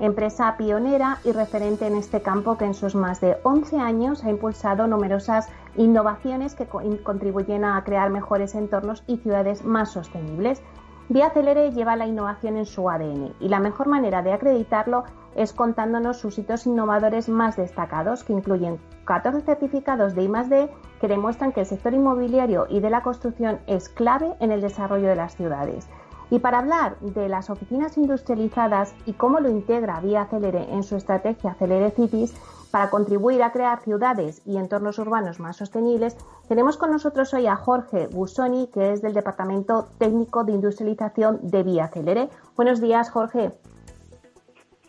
empresa pionera y referente en este campo que en sus más de 11 años ha impulsado numerosas innovaciones que contribuyen a crear mejores entornos y ciudades más sostenibles. Vía Celere lleva la innovación en su ADN y la mejor manera de acreditarlo es contándonos sus hitos innovadores más destacados, que incluyen 14 certificados de I+D que demuestran que el sector inmobiliario y de la construcción es clave en el desarrollo de las ciudades. Y para hablar de las oficinas industrializadas y cómo lo integra Vía Celere en su estrategia Celere Cities, para contribuir a crear ciudades y entornos urbanos más sostenibles, tenemos con nosotros hoy a Jorge Busoni, que es del Departamento Técnico de Industrialización de Vía Celere. Buenos días, Jorge.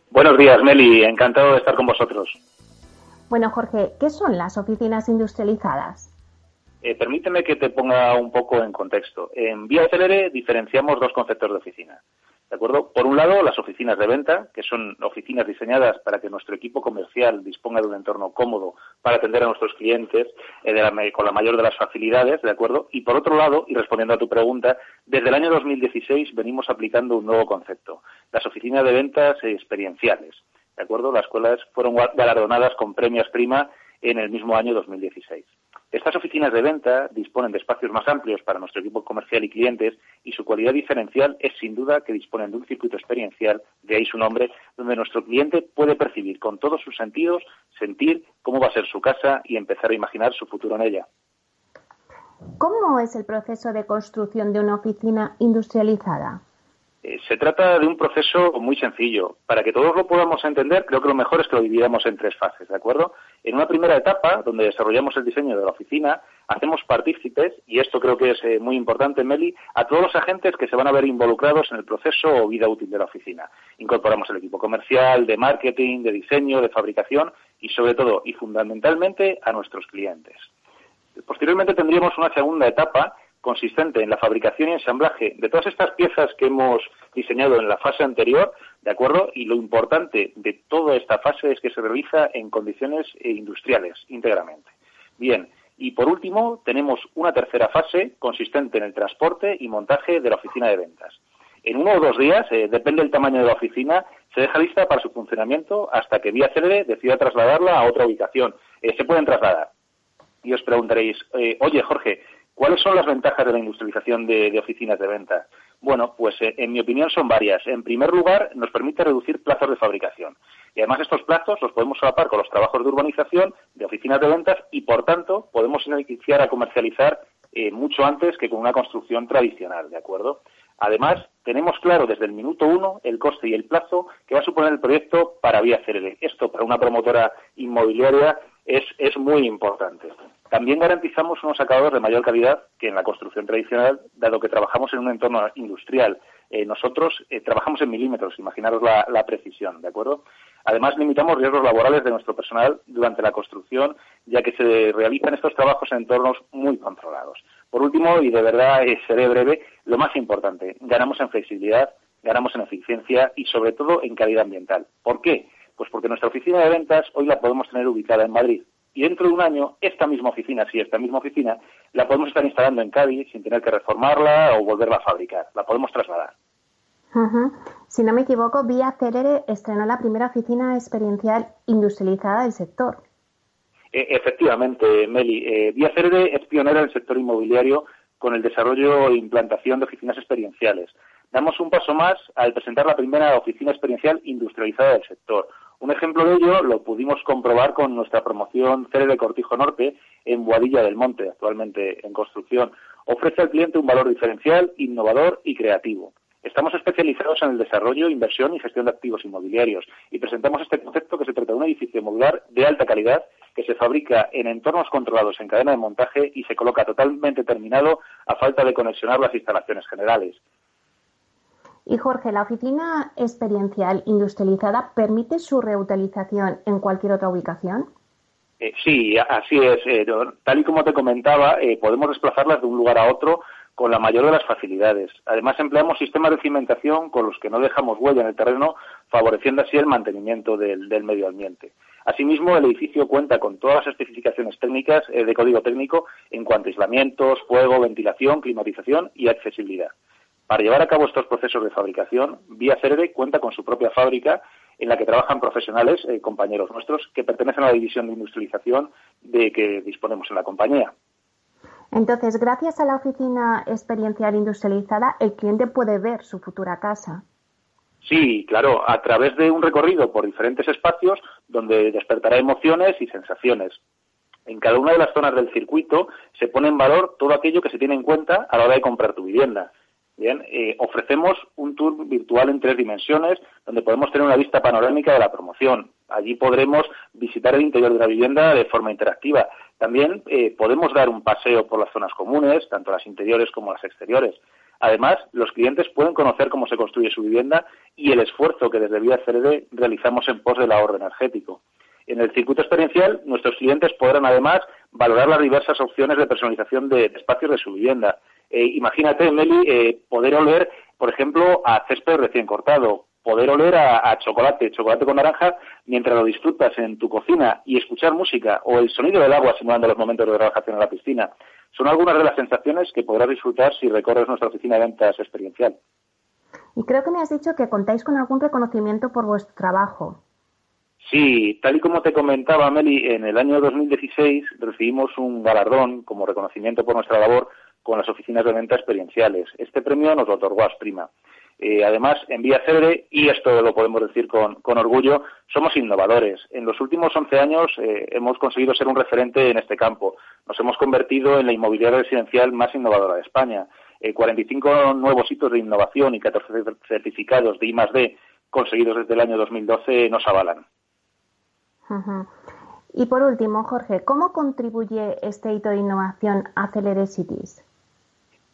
Buenos días, Meli. Encantado de estar con vosotros. Bueno, Jorge, ¿qué son las oficinas industrializadas? Eh, permíteme que te ponga un poco en contexto. En Vía Celere diferenciamos dos conceptos de oficina. ¿De acuerdo? Por un lado, las oficinas de venta, que son oficinas diseñadas para que nuestro equipo comercial disponga de un entorno cómodo para atender a nuestros clientes eh, con la mayor de las facilidades, ¿de acuerdo? Y por otro lado, y respondiendo a tu pregunta, desde el año 2016 venimos aplicando un nuevo concepto, las oficinas de ventas experienciales, ¿de acuerdo? Las cuales fueron galardonadas con premios prima en el mismo año 2016. Estas oficinas de venta disponen de espacios más amplios para nuestro equipo comercial y clientes y su cualidad diferencial es sin duda que disponen de un circuito experiencial, de ahí su nombre, donde nuestro cliente puede percibir con todos sus sentidos, sentir cómo va a ser su casa y empezar a imaginar su futuro en ella. ¿Cómo es el proceso de construcción de una oficina industrializada? Eh, se trata de un proceso muy sencillo. Para que todos lo podamos entender, creo que lo mejor es que lo dividamos en tres fases, ¿de acuerdo? En una primera etapa, donde desarrollamos el diseño de la oficina, hacemos partícipes, y esto creo que es eh, muy importante, Meli, a todos los agentes que se van a ver involucrados en el proceso o vida útil de la oficina. Incorporamos el equipo comercial, de marketing, de diseño, de fabricación y, sobre todo, y fundamentalmente, a nuestros clientes. Posteriormente tendríamos una segunda etapa consistente en la fabricación y ensamblaje de todas estas piezas que hemos diseñado en la fase anterior, ¿de acuerdo? Y lo importante de toda esta fase es que se realiza en condiciones eh, industriales íntegramente. Bien, y por último, tenemos una tercera fase consistente en el transporte y montaje de la oficina de ventas. En uno o dos días, eh, depende del tamaño de la oficina, se deja lista para su funcionamiento hasta que Vía Célere decida trasladarla a otra ubicación. Eh, se pueden trasladar. Y os preguntaréis, oye Jorge, ¿Cuáles son las ventajas de la industrialización de, oficinas de venta? Bueno, pues eh, en mi opinión son varias. En primer lugar, nos permite reducir plazos de fabricación. Y además estos plazos los podemos solapar con los trabajos de urbanización de oficinas de ventas y, por tanto, podemos iniciar a comercializar eh, mucho antes que con una construcción tradicional, ¿de acuerdo? Además, tenemos claro desde el minuto uno el coste y el plazo que va a suponer el proyecto para Vía CRD. Esto para una promotora inmobiliaria es, es muy importante. También garantizamos unos acabados de mayor calidad que en la construcción tradicional, dado que trabajamos en un entorno industrial. Eh, nosotros eh, trabajamos en milímetros, imaginaros la, precisión, ¿de acuerdo? Además, limitamos riesgos laborales de nuestro personal durante la construcción, ya que se realizan estos trabajos en entornos muy controlados. Por último, y de verdad eh, seré breve, lo más importante, ganamos en flexibilidad, ganamos en eficiencia y, sobre todo, en calidad ambiental. ¿Por qué? Pues porque nuestra oficina de ventas hoy la podemos tener ubicada en Madrid, y dentro de un año esta misma oficina, sí, esta misma oficina, la podemos estar instalando en Cádiz sin tener que reformarla o volverla a fabricar, la podemos trasladar. Si no me equivoco, Vía Celere estrenó la primera oficina experiencial industrializada del sector. E, efectivamente, Meli. Eh, Vía Celere es pionera en el sector inmobiliario con el desarrollo e implantación de oficinas experienciales. Damos un paso más al presentar la primera oficina experiencial industrializada del sector, un ejemplo de ello lo pudimos comprobar con nuestra promoción Cere de Cortijo Norte en Boadilla del Monte, actualmente en construcción. Ofrece al cliente un valor diferencial, innovador y creativo. Estamos especializados en el desarrollo, inversión y gestión de activos inmobiliarios y presentamos este concepto que se trata de un edificio modular de alta calidad que se fabrica en entornos controlados en cadena de montaje y se coloca totalmente terminado a falta de conexionar las instalaciones generales. Y Jorge, ¿la oficina experiencial industrializada permite su reutilización en cualquier otra ubicación? Eh, sí, así es. Eh, tal y como te comentaba, eh, podemos desplazarlas de un lugar a otro con la mayor de las facilidades. Además, empleamos sistemas de cimentación con los que no dejamos huella en el terreno, favoreciendo así el mantenimiento del, medio ambiente. Asimismo, el edificio cuenta con todas las especificaciones técnicas de código técnico en cuanto a aislamientos, fuego, ventilación, climatización y accesibilidad. Para llevar a cabo estos procesos de fabricación, Vía Cerede cuenta con su propia fábrica en la que trabajan profesionales, eh, compañeros nuestros, que pertenecen a la división de industrialización de que disponemos en la compañía. Entonces, gracias a la oficina experiencial industrializada, el cliente puede ver su futura casa. Sí, claro, a través de un recorrido por diferentes espacios donde despertará emociones y sensaciones. En cada una de las zonas del circuito se pone en valor todo aquello que se tiene en cuenta a la hora de comprar tu vivienda. Bien, eh, ofrecemos un tour virtual en tres dimensiones donde podemos tener una vista panorámica de la promoción. Allí podremos visitar el interior de la vivienda de forma interactiva. También eh, podemos dar un paseo por las zonas comunes, tanto las interiores como las exteriores. Además, los clientes pueden conocer cómo se construye su vivienda y el esfuerzo que desde Vía CRD realizamos en pos del ahorro energético. En el circuito experiencial, nuestros clientes podrán además valorar las diversas opciones de personalización de espacios de su vivienda eh, imagínate, Meli, eh, poder oler, por ejemplo, a césped recién cortado, poder oler a, chocolate, chocolate con naranja, mientras lo disfrutas en tu cocina y escuchar música o el sonido del agua simulando los momentos de relajación en la piscina. Son algunas de las sensaciones que podrás disfrutar si recorres nuestra oficina de ventas experiencial. Y creo que me has dicho que contáis con algún reconocimiento por vuestro trabajo. Sí, tal y como te comentaba Meli, en el año 2016 recibimos un galardón como reconocimiento por nuestra labor con las oficinas de venta experienciales. Este premio nos lo otorgó Asprima. Eh, además, en Vía Célebre, y esto lo podemos decir con, orgullo, somos innovadores. En los últimos 11 años eh, hemos conseguido ser un referente en este campo. Nos hemos convertido en la inmobiliaria residencial más innovadora de España. 45 eh, nuevos hitos de innovación y 14 certificados de I+D conseguidos desde el año 2012 nos avalan. Y por último, Jorge, ¿cómo contribuye este hito de innovación a Celere Cities?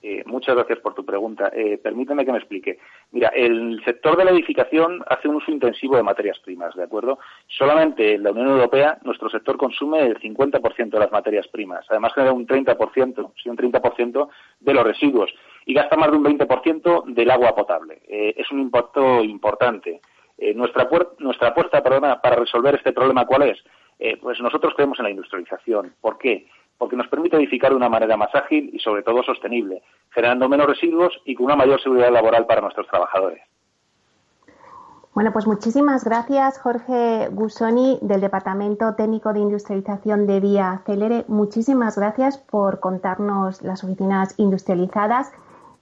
Eh, muchas gracias por tu pregunta. Eh, permíteme que me explique. Mira, el sector de la edificación hace un uso intensivo de materias primas, ¿de acuerdo? Solamente en la Unión Europea nuestro sector consume el 50% de las materias primas. Además genera un 30%, sí, un 30% de los residuos y gasta más de un 20% del agua potable. Eh, es un impacto importante. nuestra, nuestra apuesta para resolver este problema, ¿cuál es? pues nosotros creemos en la industrialización. ¿Por qué? Porque nos permite edificar de una manera más ágil y sobre todo sostenible, generando menos residuos y con una mayor seguridad laboral para nuestros trabajadores. Bueno, pues muchísimas gracias, Jorge Gusoni, del Departamento Técnico de Industrialización de Vía Celere. Muchísimas gracias por contarnos las oficinas industrializadas.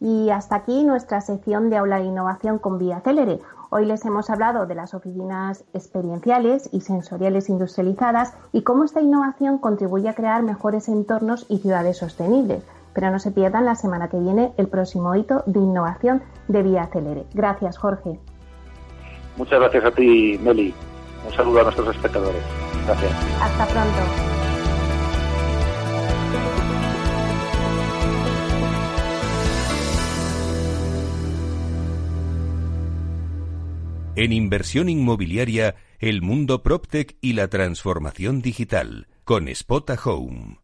Y hasta aquí nuestra sección de Aula de Innovación con Vía Celere. Hoy les hemos hablado de las oficinas experienciales y sensoriales industrializadas y cómo esta innovación contribuye a crear mejores entornos y ciudades sostenibles. Pero no se pierdan la semana que viene el próximo hito de innovación de Vía Acelere. Gracias, Jorge. Muchas gracias a ti, Meli. Un saludo a nuestros espectadores. Gracias. Hasta pronto. En inversión inmobiliaria, el mundo PropTech y la transformación digital, con Spota Home.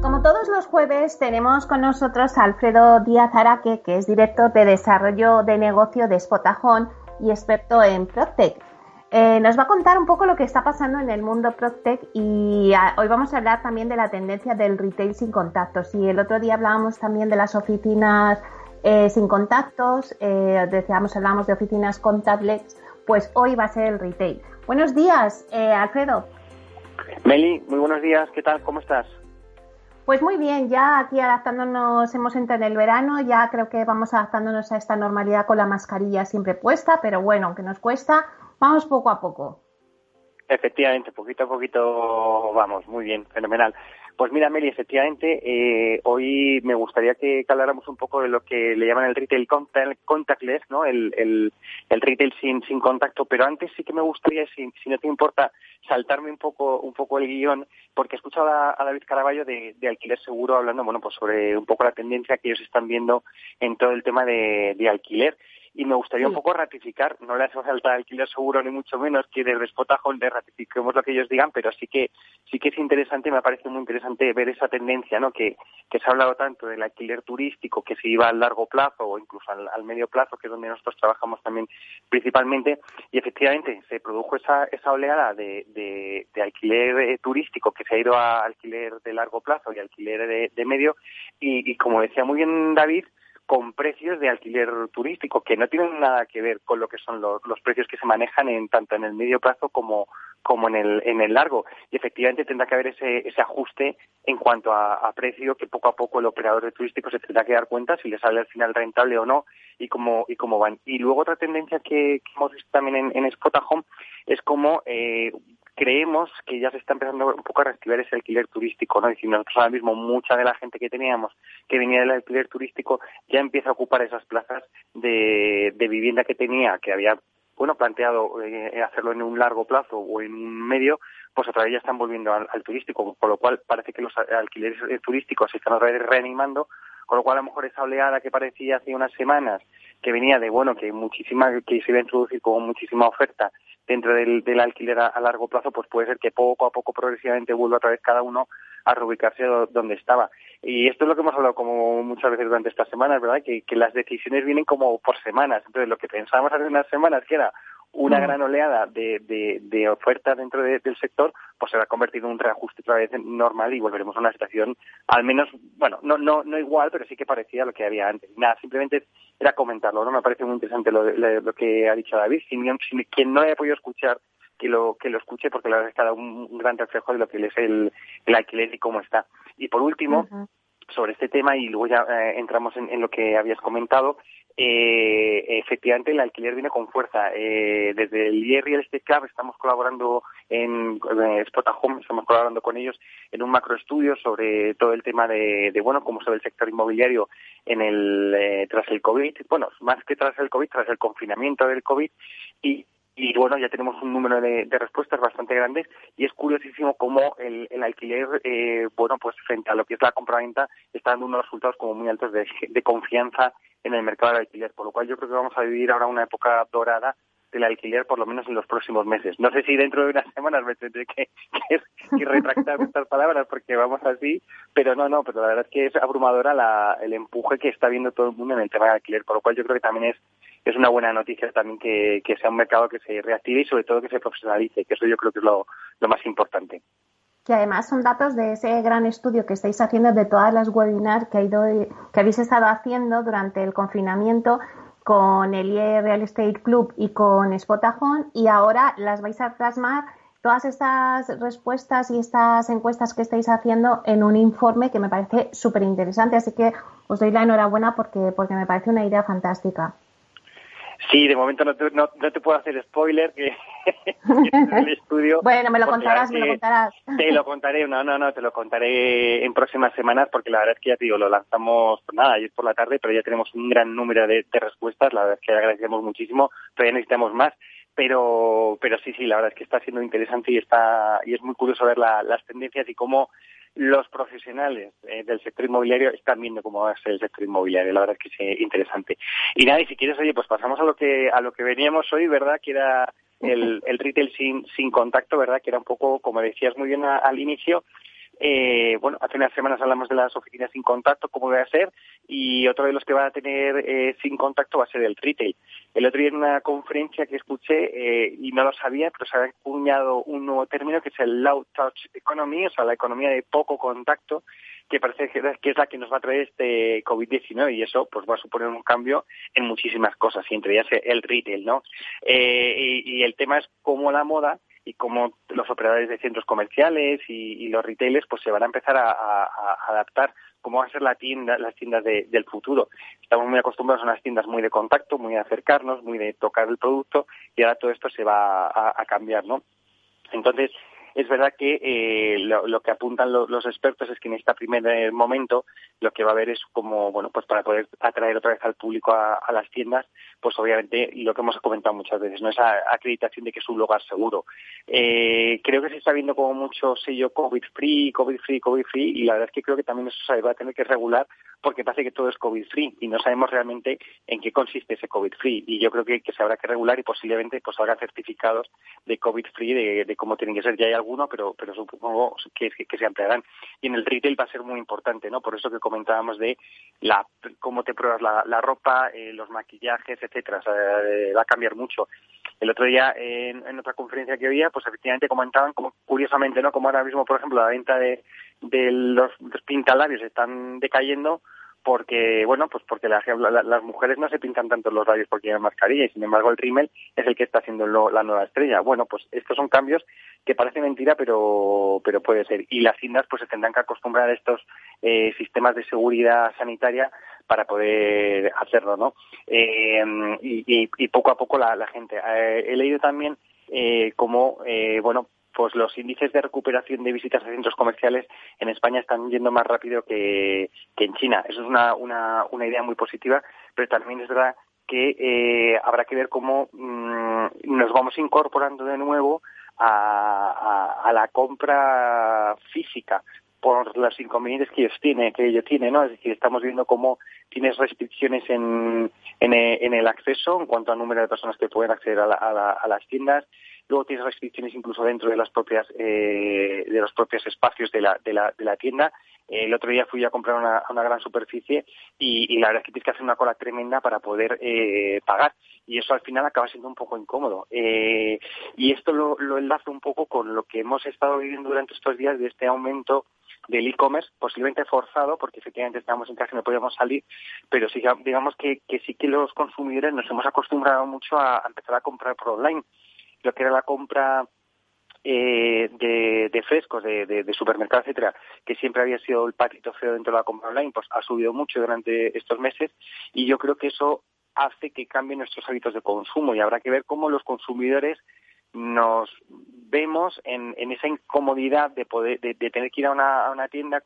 Como todos los jueves, tenemos con nosotros a Alfredo Díaz Araque, que es director de desarrollo de negocio de Spotahome y experto en PropTech. Eh, nos va a contar un poco lo que está pasando en el mundo PropTech y ah, hoy vamos a hablar también de la tendencia del retail sin contactos. Y el otro día hablábamos también de las oficinas eh, sin contactos, eh, decíamos, hablábamos de oficinas contactless, pues hoy va a ser el retail. Buenos días, Alfredo. Meli, muy buenos días, ¿qué tal? ¿Cómo estás? Pues muy bien, ya aquí adaptándonos, hemos entrado en el verano, ya creo que vamos adaptándonos a esta normalidad con la mascarilla siempre puesta, pero bueno, aunque nos cuesta, Vamos poco a poco. Efectivamente, poquito a poquito vamos, muy bien, fenomenal. Pues mira, Meli, efectivamente, eh, hoy me gustaría que, habláramos un poco de lo que le llaman el retail contactless, ¿no? El, retail sin, sin contacto, pero antes sí que me gustaría, si, si no te importa, saltarme un poco, un poco el guion, porque he escuchado a, David Caraballo de, alquiler seguro hablando, bueno, pues sobre un poco la tendencia que ellos están viendo en todo el tema de alquiler y me gustaría un poco ratificar, no le hace falta alquiler seguro ni mucho menos que desde Spotahome le ratifiquemos lo que ellos digan, pero sí que sí que es interesante, me parece muy interesante ver esa tendencia, ¿no? Que, que se ha hablado tanto del alquiler turístico que se iba al largo plazo o incluso al, medio plazo, que es donde nosotros trabajamos también principalmente, y efectivamente se produjo esa, esa oleada de, de, alquiler eh, turístico que se ha ido a alquiler de largo plazo y alquiler de, de medio, y, y como decía muy bien David, con precios de alquiler turístico que no tienen nada que ver con lo que son los, precios que se manejan en tanto en el medio plazo como, como en el, en el largo. Y efectivamente tendrá que haber ese, ese ajuste en cuanto a, precio que poco a poco el operador de turístico se tendrá que dar cuenta si le sale al final rentable o no y cómo, y cómo van. Y luego otra tendencia que, hemos visto también en, en Spotahome es como eh, creemos que ya se está empezando un poco a reactivar ese alquiler turístico, ¿no? Es decir, nosotros ahora mismo mucha de la gente que teníamos que venía del alquiler turístico ya empieza a ocupar esas plazas de, vivienda que tenía, que había bueno, planteado eh, hacerlo en un largo plazo o en un medio, pues otra vez ya están volviendo al, turístico, con lo cual parece que los alquileres eh, turísticos se están otra vez reanimando, con lo cual a lo mejor esa oleada que parecía hace unas semanas, que venía de, bueno, que muchísima, que se iba a introducir con muchísima oferta dentro del, del alquiler a, largo plazo, pues puede ser que poco a poco progresivamente vuelva otra vez cada uno a reubicarse donde estaba. Y esto es lo que hemos hablado como muchas veces durante estas semanas, ¿verdad? Que, que las decisiones vienen como por semanas. Entonces, lo que pensábamos hace unas semanas, que era una mm. gran oleada de, de, de oferta dentro del sector, pues se va a convertir en un reajuste otra vez normal y volveremos a una situación al menos, bueno, no, no, no igual, pero sí que parecía lo que había antes. Nada, simplemente era comentarlo, ¿no? Me parece muy interesante lo, lo que ha dicho David. Si, quien no haya podido escuchar, que lo, que lo escuche, porque la verdad es que ha dado un, gran reflejo de lo que es el, el alquiler y cómo está. Y por último, sobre este tema, y luego ya eh, entramos en, en, lo que habías comentado, eh, efectivamente el alquiler viene con fuerza. Eh, desde el IR Real Estate Club estamos colaborando en, en Spotahome, estamos colaborando con ellos en un macroestudio sobre todo el tema de, de bueno, cómo se ve el sector inmobiliario en el, eh, tras el COVID, bueno, más que tras el COVID, tras el confinamiento del COVID y y bueno, ya tenemos un número de, respuestas bastante grandes y es curiosísimo cómo el, alquiler, eh, bueno, pues frente a lo que es la compraventa, está dando unos resultados como muy altos de, confianza en el mercado del alquiler, por lo cual yo creo que vamos a vivir ahora una época dorada del alquiler por lo menos en los próximos meses. No sé si dentro de unas semanas me tendré que, retractar estas palabras porque vamos así, pero no, no, pero la verdad es que es abrumadora la, el empuje que está viendo todo el mundo en el tema del alquiler, por lo cual yo creo que también es es una buena noticia también que, sea un mercado que se reactive y sobre todo que se profesionalice, que eso yo creo que es lo, más importante. Que además son datos de ese gran estudio que estáis haciendo de todas las webinars que, ha ido, que habéis estado haciendo durante el confinamiento con el IE Real Estate Club y con Spotahome y ahora las vais a plasmar todas estas respuestas y estas encuestas que estáis haciendo en un informe que me parece súper interesante. Así que os doy la enhorabuena porque, porque me parece una idea fantástica. Sí, de momento no te, no, te puedo hacer spoiler que, el estudio. bueno, me lo contarás, me lo contarás. Te lo contaré, no, no, no, te lo contaré en próximas semanas porque la verdad es que ya te digo, lo lanzamos pues nada, ayer por la tarde, pero ya tenemos un gran número de, respuestas, la verdad es que agradecemos muchísimo, todavía necesitamos más pero pero sí sí la verdad es que está siendo interesante y está y es muy curioso ver las tendencias y cómo los profesionales eh, del sector inmobiliario están viendo cómo va a ser el sector inmobiliario. La verdad es que es interesante. Y nada, y si quieres, oye, pues pasamos a lo que a lo que veníamos hoy, ¿verdad? Que era el, el retail sin, sin contacto, ¿verdad? Que era un poco, como decías muy bien al inicio, eh, bueno, hace unas semanas hablamos de las oficinas sin contacto, cómo va a ser, y otro de los que va a tener eh, sin contacto va a ser el retail. El otro día en una conferencia que escuché, eh, y no lo sabía, pero se ha acuñado un nuevo término que es el low touch economy, o sea, la economía de poco contacto, que parece que es la que nos va a traer este COVID-19 y eso pues va a suponer un cambio en muchísimas cosas y entre ellas el retail, ¿no? Eh, y, el tema es cómo la moda y cómo los operadores de centros comerciales y, los retailers pues se van a empezar a, adaptar cómo va a ser la tienda, las tiendas del futuro. Estamos muy acostumbrados a unas tiendas muy de contacto, muy de acercarnos, muy de tocar el producto y ahora todo esto se va a, cambiar, ¿no? Entonces, es verdad que eh, lo, que apuntan los expertos es que en este primer momento lo que va a haber es como, bueno, pues para poder atraer otra vez al público a, las tiendas, pues obviamente lo que hemos comentado muchas veces, no esa acreditación de que es un lugar seguro. Eh, creo que se está viendo como mucho sello COVID free, COVID free, COVID free, y la verdad es que creo que también eso se va a tener que regular porque parece que todo es COVID free y no sabemos realmente en qué consiste ese COVID free. Y yo creo que, se habrá que regular y posiblemente pues habrá certificados de COVID free de, cómo tienen que ser. Ya hay alguno, pero, pero supongo que, que, se ampliarán. Y en el retail va a ser muy importante, ¿no? Por eso que comentábamos de la, cómo te pruebas la, ropa, eh, los maquillajes, etcétera. Eh, va a cambiar mucho. El otro día, en, otra conferencia que había, pues efectivamente comentaban, como, curiosamente, ¿no? Como ahora mismo, por ejemplo, la venta de, de los, los pintalabios están decayendo, porque bueno pues porque las mujeres no se pintan tanto los labios porque llevan mascarilla y sin embargo el rímel es el que está haciendo la nueva estrella. Bueno pues estos son cambios que parece mentira pero pero puede ser. Y las cintas pues se tendrán que acostumbrar a estos eh, sistemas de seguridad sanitaria para poder hacerlo no eh, y, poco a poco la, gente. Eh, he leído también eh, como bueno pues los índices de recuperación de visitas a centros comerciales en España están yendo más rápido que, en China. Eso es una, una, una idea muy positiva, pero también es verdad que eh, habrá que ver cómo mm, nos vamos incorporando de nuevo a, a, la compra física por los inconvenientes que ellos tienen, que ellos tienen, ¿no? Es decir, estamos viendo cómo tienes restricciones en, en, en el acceso en cuanto al número de personas que pueden acceder a, a las tiendas, Luego tienes restricciones incluso dentro de las propias eh, de los propios espacios de la, de la, de la tienda. el otro día fui a comprar una, una gran superficie y, la verdad es que tienes que hacer una cola tremenda para poder eh, pagar y eso al final acaba siendo un poco incómodo. Eh, y esto lo, lo enlazo un poco con lo que hemos estado viviendo durante estos días de este aumento del e-commerce, posiblemente forzado, porque efectivamente estamos en casa y no podíamos salir, pero sí, digamos que, que sí que los consumidores nos hemos acostumbrado mucho a empezar a comprar por online lo que era la compra eh, de, frescos, de, de, supermercados, etcétera, que siempre había sido el patito feo dentro de la compra online, pues ha subido mucho durante estos meses y yo creo que eso hace que cambien nuestros hábitos de consumo y habrá que ver cómo los consumidores nos vemos en, esa incomodidad de poder de, tener que ir a una, a una, tienda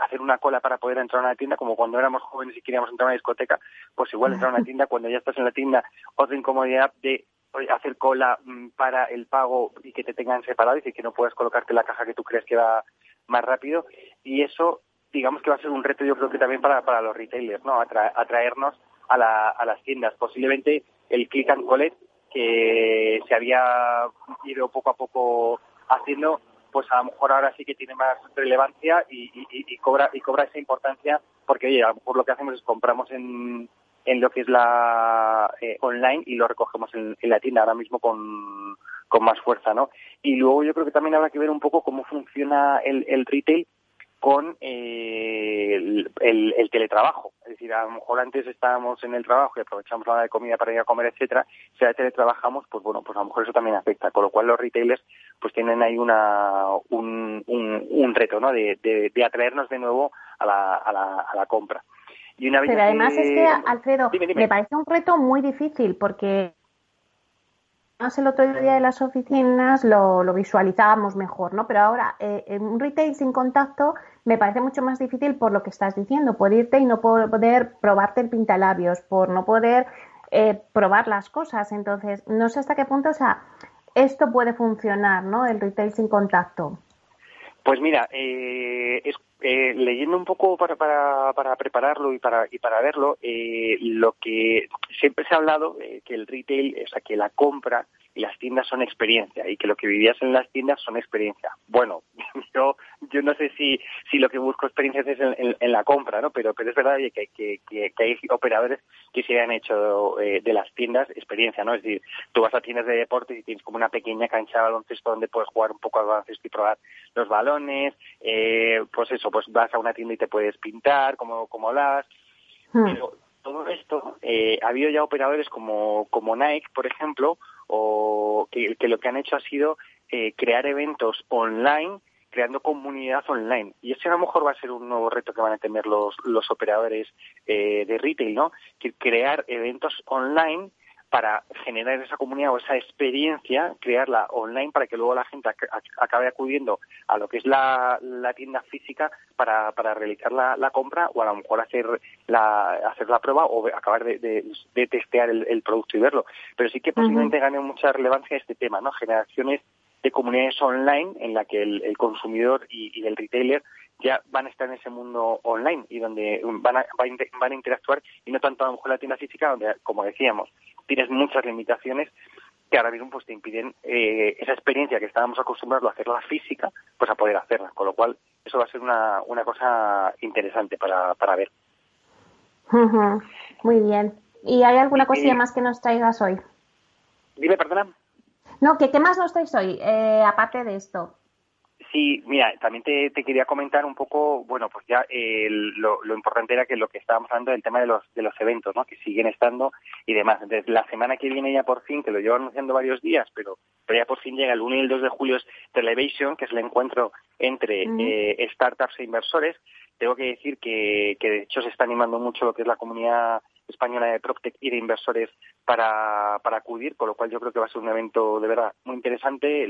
hacer una cola para poder entrar a una tienda como cuando éramos jóvenes y queríamos entrar a una discoteca pues igual entrar a una tienda cuando ya estás en la tienda otra incomodidad de hacer cola mm, para el pago y que te tengan separado y que no puedas colocarte la caja que tú crees que va más rápido. Y eso, digamos que va a ser un reto, yo creo que también para, para los retailers, ¿no? atraernos a, la, a las tiendas. Posiblemente el click and collect que se había ido poco a poco haciendo, pues a lo mejor ahora sí que tiene más relevancia y, y cobra y cobra esa importancia porque oye, a lo mejor lo que hacemos es compramos en, en lo que es la eh, online y lo recogemos en, la tienda ahora mismo con, con más fuerza, ¿no? Y luego yo creo que también habrá que ver un poco cómo funciona el, el retail con eh, el, el, teletrabajo. Es decir, a lo mejor antes estábamos en el trabajo y aprovechamos la hora de comida para ir a comer, etcétera. Si ahora teletrabajamos, pues bueno, pues a lo mejor eso también afecta. Con lo cual los retailers pues tienen ahí una, un, un, un reto, ¿no? De, de, de atraernos de nuevo a la, a la, a la compra. Pero además es que, Alfredo, me parece un reto muy difícil porque el otro día de las oficinas lo, lo visualizábamos mejor, ¿no? Pero ahora, eh, en un retail sin contacto me parece mucho más difícil por lo que estás diciendo, por irte y no poder probarte el pintalabios, por no poder eh, probar las cosas. Entonces, no sé hasta qué punto, o sea, esto puede funcionar, ¿no? El retail sin contacto. Pues mira, eh, es eh, leyendo un poco para, para, para prepararlo y para, y para verlo, eh, lo que siempre se ha hablado, eh, que el retail, o sea, que la compra y las tiendas son experiencia y que lo que vivías en las tiendas son experiencia. Bueno, yo yo no sé si si lo que busco experiencias es en, la compra, ¿no? Pero pero es verdad que, que, que, hay operadores que se han hecho eh, de las tiendas experiencia, ¿no? Es decir, tú vas a tiendas de deportes y tienes como una pequeña cancha de baloncesto donde puedes jugar un poco al baloncesto y probar los balones, eh, pues eso, pues vas a una tienda y te puedes pintar como como las hmm. pero todo esto eh, ha habido ya operadores como como Nike, por ejemplo, o que, lo que han hecho ha sido eh, crear eventos online creando comunidad online. Y ese a lo mejor va a ser un nuevo reto que van a tener los, los operadores eh, de retail, ¿no? Que crear eventos online para generar esa comunidad o esa experiencia, crearla online para que luego la gente acabe acudiendo a lo que es la, tienda física para, para realizar la, compra o a lo mejor hacer la, hacer la prueba o acabar de, testear el, producto y verlo. Pero sí que posiblemente gane mucha relevancia este tema, ¿no? Generaciones de comunidades online en la que el, consumidor y, el retailer ya van a estar en ese mundo online y donde van a, van a interactuar y no tanto a lo mejor la tienda física donde, como decíamos, tienes muchas limitaciones que ahora mismo pues te impiden eh, esa experiencia que estábamos acostumbrados a hacerla física, pues a poder hacerla. Con lo cual, eso va a ser una, una cosa interesante para, para ver. Muy bien. ¿Y hay alguna cosilla más que nos traigas hoy? Dime, perdona. No, ¿qué, qué más nos traes hoy, eh, aparte de esto? Sí, mira, también te, quería comentar un poco, bueno, pues ya lo, importante era que lo que estábamos hablando del tema de los, de los eventos, ¿no? Que siguen estando y demás. Entonces, la semana que viene ya por fin, que lo llevo anunciando varios días, pero, pero ya por fin llega el 1 y el 2 de julio es Televation, que es el encuentro entre eh, startups e inversores. Tengo que decir que, que de hecho se está animando mucho lo que es la comunidad española de PropTech y de inversores para, para acudir, con lo cual yo creo que va a ser un evento de verdad muy interesante.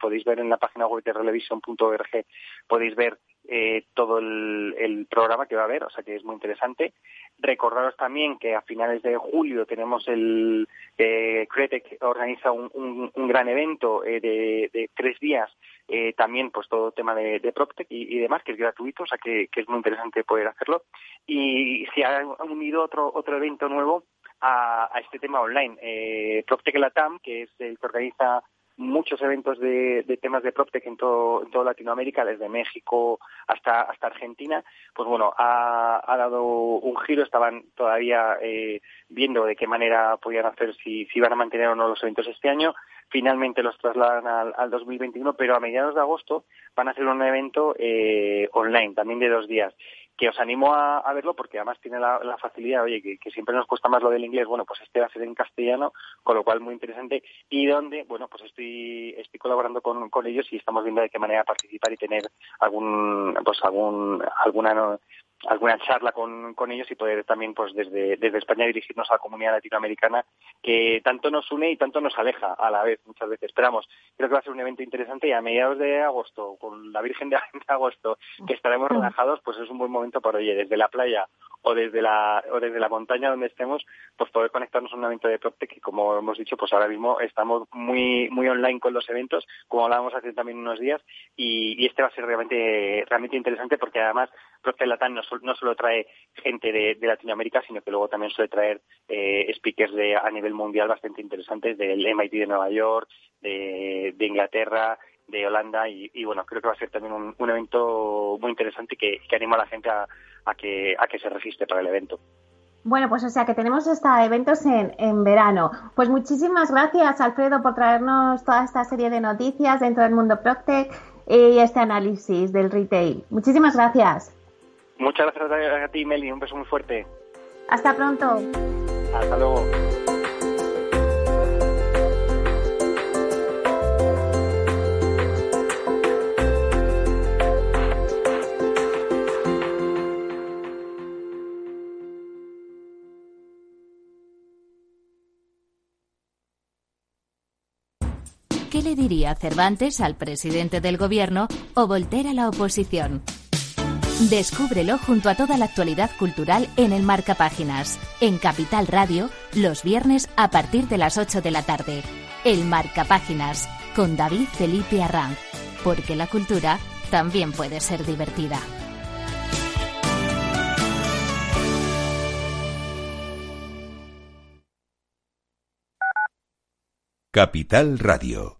podéis ver en la página web de Television.org, podéis ver eh, todo el, programa que va a haber, o sea que es muy interesante. Recordaros también que a finales de julio tenemos el eh, Cretec organiza un, un, gran evento eh, de, tres días, eh, también pues todo tema de, de y, demás, que es gratuito, o sea que, que, es muy interesante poder hacerlo. Y se ha unido otro, otro evento nuevo a, a este tema online, eh, PropTech Latam, que es el que organiza muchos eventos de, temas de PropTech en, todo, en toda Latinoamérica, desde México hasta, hasta Argentina, pues bueno, ha, dado un giro, estaban todavía eh, viendo de qué manera podían hacer, si, si iban a mantener o no los eventos este año, finalmente los trasladan al, al 2021, pero a mediados de agosto van a hacer un evento eh, online, también de dos días que os animo a, verlo porque además tiene la, facilidad, oye, que, siempre nos cuesta más lo del inglés, bueno, pues este va a ser en castellano, con lo cual muy interesante, y donde, bueno, pues estoy, estoy colaborando con, con ellos y estamos viendo de qué manera participar y tener algún, pues algún, alguna alguna charla con, con ellos y poder también pues desde, desde España dirigirnos a la comunidad latinoamericana que tanto nos une y tanto nos aleja a la vez muchas veces. Esperamos, creo que va a ser un evento interesante y a mediados de agosto, con la Virgen de agosto, que estaremos relajados, pues es un buen momento para, oye, desde la playa o desde la o desde la montaña donde estemos, pues poder conectarnos a un evento de PropTech que como hemos dicho, pues ahora mismo estamos muy muy online con los eventos, como hablábamos hace también unos días, y, este va a ser realmente realmente interesante porque además PropTech Latam no, no solo trae gente de, Latinoamérica, sino que luego también suele traer eh, speakers de a nivel mundial bastante interesantes del MIT de Nueva York, de, Inglaterra, de Holanda y, bueno, creo que va a ser también un, evento muy interesante que, que anima a la gente a, que, se registre para el evento. Bueno, pues o sea que tenemos hasta eventos en, en verano. Pues muchísimas gracias, Alfredo, por traernos toda esta serie de noticias dentro del mundo Proctec y este análisis del retail. Muchísimas gracias. Muchas gracias a ti, Meli. Un beso muy fuerte. Hasta pronto. Hasta luego. ¿Qué le diría Cervantes al presidente del gobierno o Voltaire a la oposición? Descúbrelo junto a toda la actualidad cultural en el Marca Páginas, en Capital Radio, los viernes a partir de las 8 de la tarde. El Marca Páginas, con David Felipe Arranz, porque la cultura también puede ser divertida. Capital Radio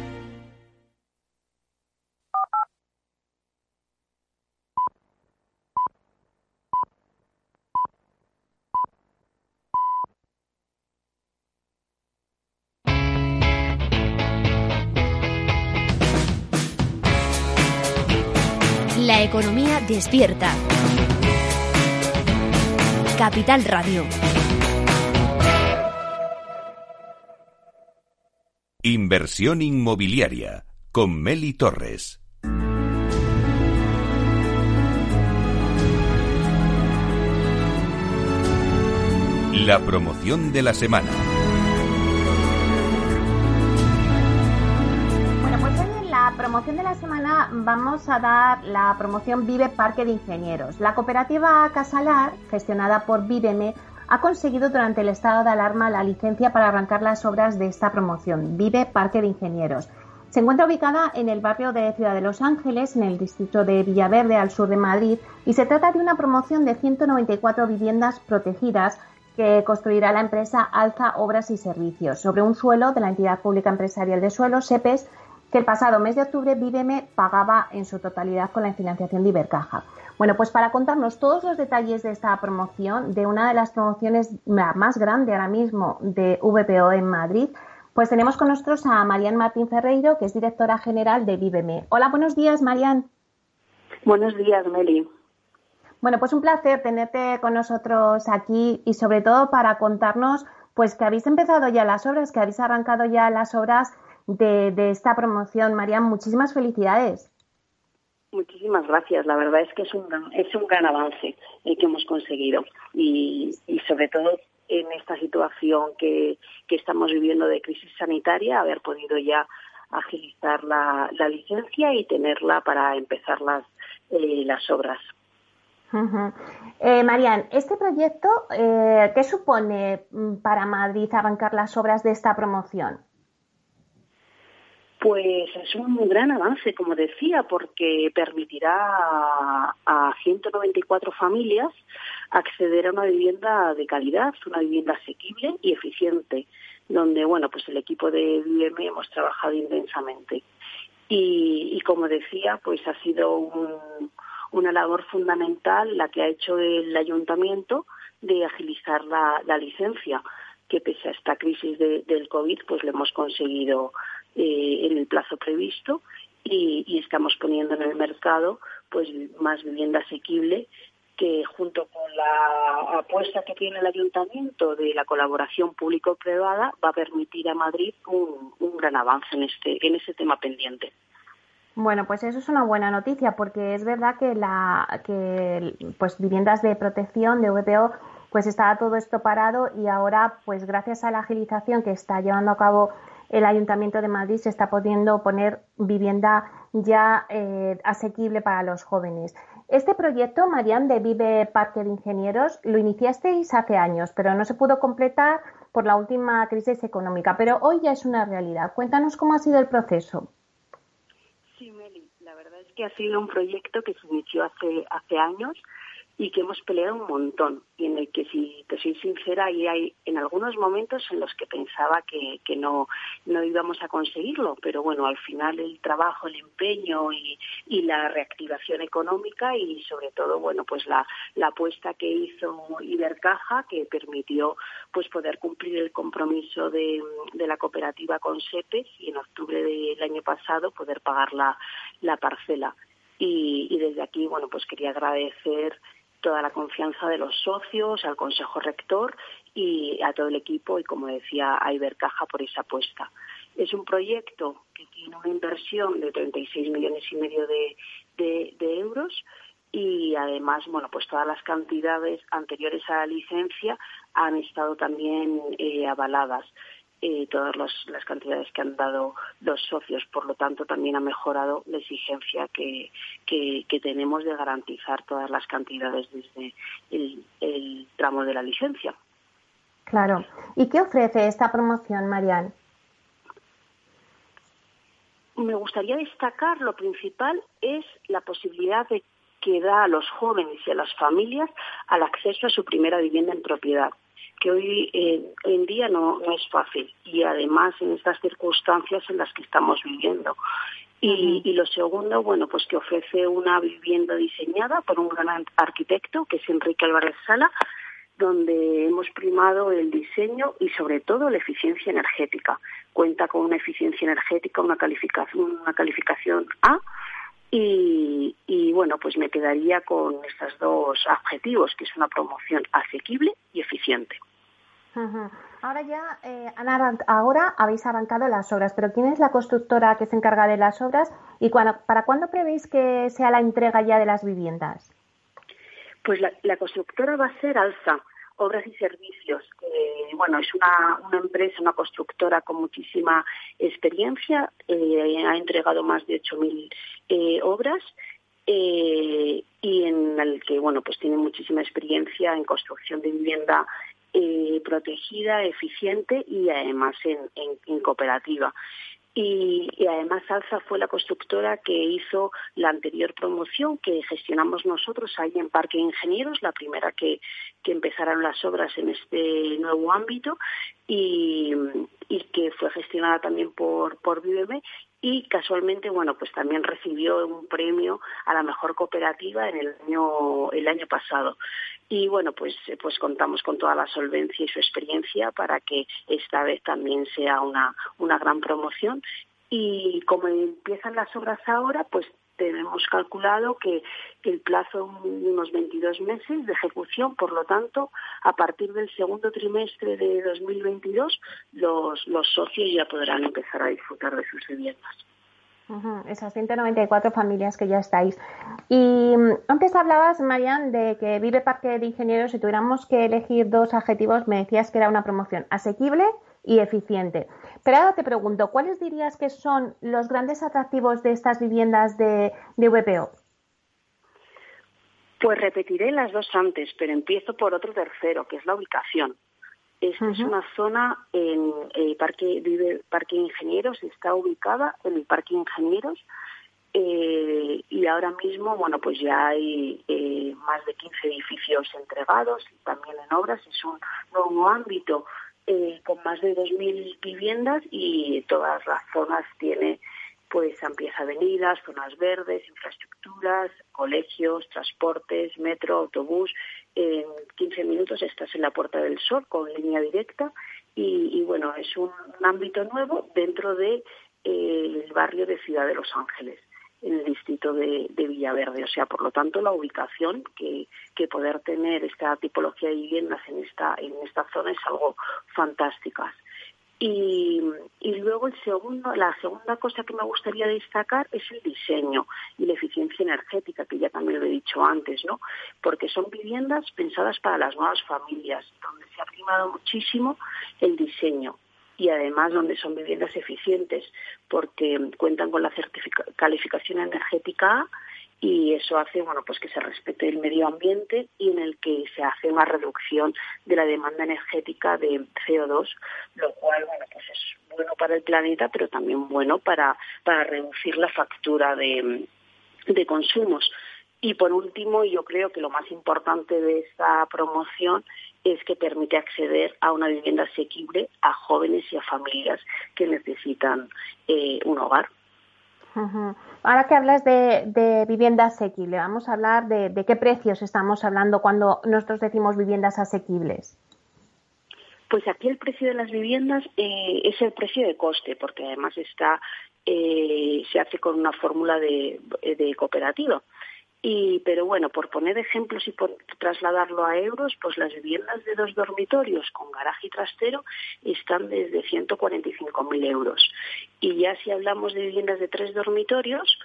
La economía despierta. Capital Radio. Inversión inmobiliaria con Meli Torres. La promoción de la semana. Promoción de la semana vamos a dar la promoción Vive Parque de Ingenieros. La cooperativa Casalar, gestionada por Viveme, ha conseguido durante el estado de alarma la licencia para arrancar las obras de esta promoción, Vive Parque de Ingenieros. Se encuentra ubicada en el barrio de Ciudad de Los Ángeles, en el distrito de Villaverde, al sur de Madrid, y se trata de una promoción de 194 viviendas protegidas que construirá la empresa Alza Obras y Servicios sobre un suelo de la entidad pública empresarial de suelos, SEPES, que el pasado mes de octubre Viveme pagaba en su totalidad con la financiación de Ibercaja. Bueno, pues para contarnos todos los detalles de esta promoción, de una de las promociones más grandes ahora mismo de VPO en Madrid, pues tenemos con nosotros a Marian Martín Ferreiro, que es directora general de Viveme. Hola, buenos días, Marian. Buenos días, Meli. Bueno, pues un placer tenerte con nosotros aquí y sobre todo para contarnos pues que habéis empezado ya las obras, que habéis arrancado ya las obras de, de esta promoción. Marian, muchísimas felicidades. Muchísimas gracias. La verdad es que es un gran, es un gran avance el que hemos conseguido y, y sobre todo en esta situación que, que, estamos viviendo de crisis sanitaria, haber podido ya agilizar la, la licencia y tenerla para empezar las, eh, las obras. Uh -huh. eh, Marian, este proyecto, eh, ¿qué supone para Madrid arrancar las obras de esta promoción? Pues es un gran avance, como decía, porque permitirá a, a 194 familias acceder a una vivienda de calidad, una vivienda asequible y eficiente, donde, bueno, pues el equipo de VIM hemos trabajado intensamente. Y, y como decía, pues ha sido un, una labor fundamental la que ha hecho el ayuntamiento de agilizar la, la licencia, que pese a esta crisis de, del COVID, pues lo hemos conseguido eh, en el plazo previsto y, y, estamos poniendo en el mercado pues más vivienda asequible que junto con la apuesta que tiene el ayuntamiento de la colaboración público-privada va a permitir a Madrid un, un gran avance en este en ese tema pendiente. Bueno, pues eso es una buena noticia porque es verdad que la que pues viviendas de protección de VPO pues estaba todo esto parado y ahora pues gracias a la agilización que está llevando a cabo el Ayuntamiento de Madrid se está pudiendo poner vivienda ya eh, asequible para los jóvenes. Este proyecto, Marian, de Vive Parque de Ingenieros, lo iniciasteis hace años, pero no se pudo completar por la última crisis económica, pero hoy ya es una realidad. Cuéntanos cómo ha sido el proceso. Sí, Meli, la verdad es que ha sido un proyecto que se inició hace, hace años y que hemos peleado un montón. Y en el que si te soy sincera y hay en algunos momentos en los que pensaba que, que no no íbamos a conseguirlo. Pero bueno al final el trabajo el empeño y, y la reactivación económica y sobre todo bueno pues la, la apuesta que hizo Ibercaja que permitió pues poder cumplir el compromiso de, de la cooperativa con SEPES y en octubre del año pasado poder pagar la, la parcela. Y, y desde aquí bueno pues quería agradecer toda la confianza de los socios, al Consejo Rector y a todo el equipo y, como decía, a Ibercaja por esa apuesta. Es un proyecto que tiene una inversión de 36 millones y medio de, de, euros y además, bueno, pues todas las cantidades anteriores a la licencia han estado también eh, avaladas. Eh, todas las cantidades que han dado los socios. Por lo tanto, también ha mejorado la exigencia que, que, tenemos de garantizar todas las cantidades desde el, tramo de la licencia. Claro. ¿Y qué ofrece esta promoción, Marian? Me gustaría destacar lo principal es la posibilidad de que da a los jóvenes y a las familias al acceso a su primera vivienda en propiedad que hoy eh, en día no, es fácil y además en estas circunstancias en las que estamos viviendo. Y, y, lo segundo, bueno, pues que ofrece una vivienda diseñada por un gran arquitecto, que es Enrique Álvarez Sala, donde hemos primado el diseño y sobre todo la eficiencia energética. Cuenta con una eficiencia energética, una calificación, una calificación A y, y, bueno, pues me quedaría con estos dos objetivos, que es una promoción asequible y eficiente. Ahora ya, eh, ahora habéis arrancado las obras, pero ¿quién es la constructora que se encarga de las obras y para cuándo prevéis que sea la entrega ya de las viviendas? Pues la, constructora va a ser Alza, Obras y Servicios. bueno, es una, empresa, una constructora con muchísima experiencia, eh, ha entregado más de 8.000 eh, obras. Eh, y en el que bueno pues tiene muchísima experiencia en construcción de vivienda eh, protegida, eficiente y además en, cooperativa. Y, además Alza fue la constructora que hizo la anterior promoción que gestionamos nosotros ahí en Parque Ingenieros, la primera que, que empezaron las obras en este nuevo ámbito y, que fue gestionada también por, por y casualmente, bueno, pues también recibió un premio a la mejor cooperativa en el año, el año pasado. Y bueno, pues, pues contamos con toda la solvencia y su experiencia para que esta vez también sea una, una gran promoción. Y como empiezan las obras ahora, pues tenemos calculado que el plazo de unos 22 meses de ejecución, por lo tanto, a partir del segundo trimestre de 2022, los, los socios ya podrán empezar a disfrutar de sus viviendas. esas 194 familias que ya estáis. Y mm, antes hablabas, Marian, de que vive Parque de Ingenieros. Si tuviéramos que elegir dos adjetivos, me decías que era una promoción asequible y eficiente. Pero ahora te pregunto, ¿cuáles dirías que son los grandes atractivos de estas viviendas de, de VPO? Pues repetiré las dos antes, pero empiezo por otro tercero, que es la ubicación. Esta es una zona en el Parque, vive Parque Ingenieros, está ubicada en el Parque Ingenieros eh, y ahora mismo, bueno, pues ya hay eh, más de 15 edificios entregados y también en obras. Es un nuevo ámbito eh, con más de 2.000 viviendas y todas las zonas tiene pues amplias avenidas, zonas verdes, infraestructuras, colegios, transportes, metro, autobús. En 15 minutos estás en la Puerta del Sol con línea directa y, bueno, es un, ámbito nuevo dentro del de, el barrio de Ciudad de Los Ángeles el distrito de, Villaverde. O sea, por lo tanto, la ubicación, que, que, poder tener esta tipología de viviendas en esta, en esta zona es algo fantástico. Y, y, luego el segundo, la segunda cosa que me gustaría destacar es el diseño y la eficiencia energética, que ya también lo he dicho antes, ¿no? Porque son viviendas pensadas para las nuevas familias, donde se ha primado muchísimo el diseño y además donde son viviendas eficientes porque cuentan con la calificación energética y eso hace bueno pues que se respete el medio ambiente y en el que se hace una reducción de la demanda energética de CO2 lo cual bueno pues es bueno para el planeta pero también bueno para para reducir la factura de, de consumos. Y por último, yo creo que lo más importante de esta promoción es que permite acceder a una vivienda asequible a jóvenes y a familias que necesitan eh, un hogar. Ahora que hablas de, vivienda asequible, vamos a hablar de, qué precios estamos hablando cuando nosotros decimos viviendas asequibles. Pues aquí el precio de las viviendas eh, es el precio de coste, porque además está eh, se hace con una fórmula de, de cooperativa. Y, pero bueno, por poner ejemplos y por trasladarlo a euros, pues las viviendas de dos dormitorios con garaje y trastero están desde 145.000 euros. Y ya si hablamos de viviendas de tres dormitorios,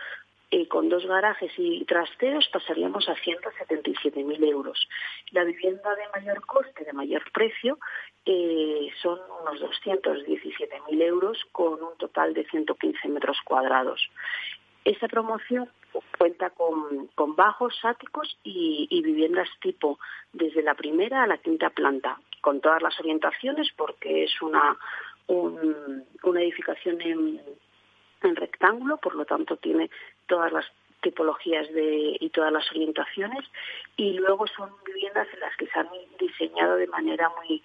eh, con dos garajes y trasteros pasaríamos a 177.000 euros. La vivienda de mayor coste, de mayor precio, eh, son unos 217.000 euros con un total de 115 metros cuadrados. Esta promoción cuenta con, bajos, áticos y, viviendas tipo desde la primera a la quinta planta, con todas las orientaciones porque es una, una edificación en, en rectángulo, por lo tanto tiene todas las tipologías de, y todas las orientaciones y luego son viviendas en las que se han diseñado de manera muy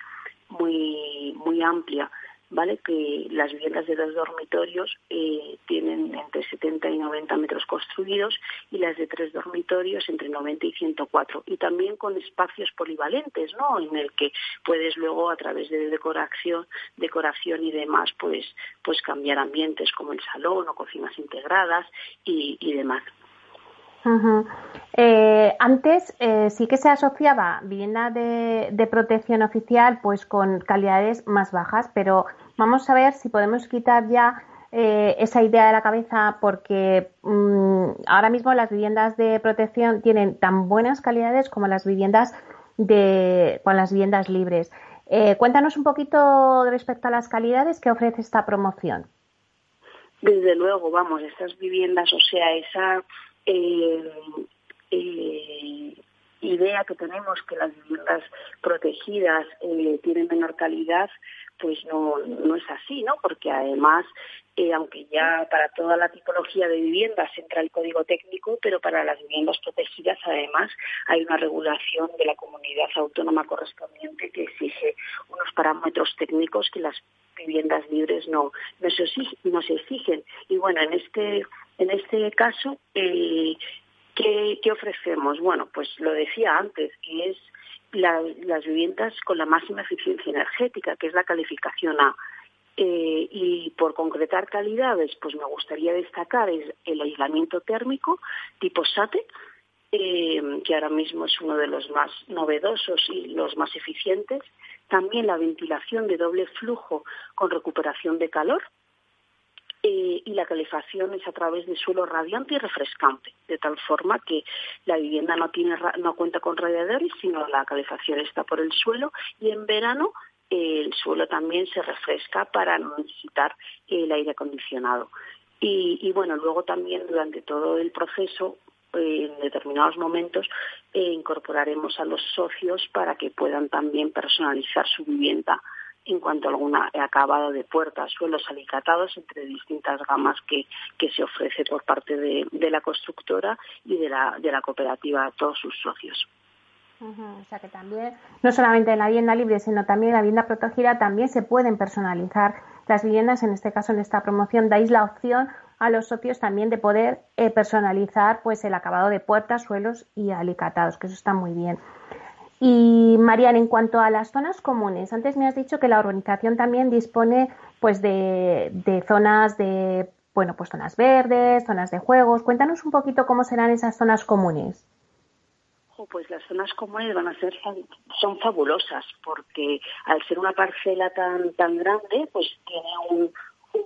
muy muy amplia ¿vale? Que las viviendas de dos dormitorios eh, tienen entre 70 y 90 metros construidos y las de tres dormitorios entre 90 y 104. Y también con espacios polivalentes, ¿no? En el que puedes luego a través de decoración, decoración y demás, pues, pues cambiar ambientes como el salón o cocinas integradas y, demás. Eh, antes eh, sí que se asociaba vivienda de, de, protección oficial pues con calidades más bajas, pero Vamos a ver si podemos quitar ya eh, esa idea de la cabeza porque mm, ahora mismo las viviendas de protección tienen tan buenas calidades como las viviendas de con las viviendas libres. Eh, cuéntanos un poquito respecto a las calidades que ofrece esta promoción. Desde luego, vamos, estas viviendas, o sea, esa idea que tenemos que las viviendas protegidas tienen menor calidad, pues no, no es así, ¿no? Porque además, eh, aunque ya para toda la tipología de viviendas entra el código técnico, pero para las viviendas protegidas además hay una regulación de la comunidad autónoma correspondiente que exige unos parámetros técnicos que las viviendas libres no, no, se, exigen. Y bueno, en este, en este caso, eh, ¿qué, ¿qué ofrecemos? Bueno, pues lo decía antes, que es las viviendas con la máxima eficiencia energética, que es la calificación A. Eh, y por concretar calidades, pues me gustaría destacar el aislamiento térmico tipo SATE, eh, que ahora mismo es uno de los más novedosos y los más eficientes. También la ventilación de doble flujo con recuperación de calor, eh, y la calefacción es a través de suelo radiante y refrescante, de tal forma que la vivienda no, tiene, no cuenta con radiadores, sino la calefacción está por el suelo y en verano eh, el suelo también se refresca para no necesitar el aire acondicionado. Y, bueno, luego también durante todo el proceso en determinados momentos incorporaremos a los socios para que puedan también personalizar su vivienda en cuanto a alguna acabado de puertas, suelos alicatados entre distintas gamas que, se ofrece por parte de, la constructora y de la, de la cooperativa a todos sus socios. o sea que también, no solamente en la vivienda libre, sino también en la vivienda protegida, también se pueden personalizar las viviendas. En este caso, en esta promoción, dais la opción a los socios también de poder eh, personalizar pues el acabado de puertas, suelos y alicatados, que eso está muy bien. Y Marian, en cuanto a las zonas comunes, antes me has dicho que la urbanización también dispone pues de, zonas de bueno, pues zonas verdes, zonas de juegos. Cuéntanos un poquito cómo serán esas zonas comunes. Pues las zonas comunes van a ser son fabulosas porque al ser una parcela tan tan grande, pues tiene un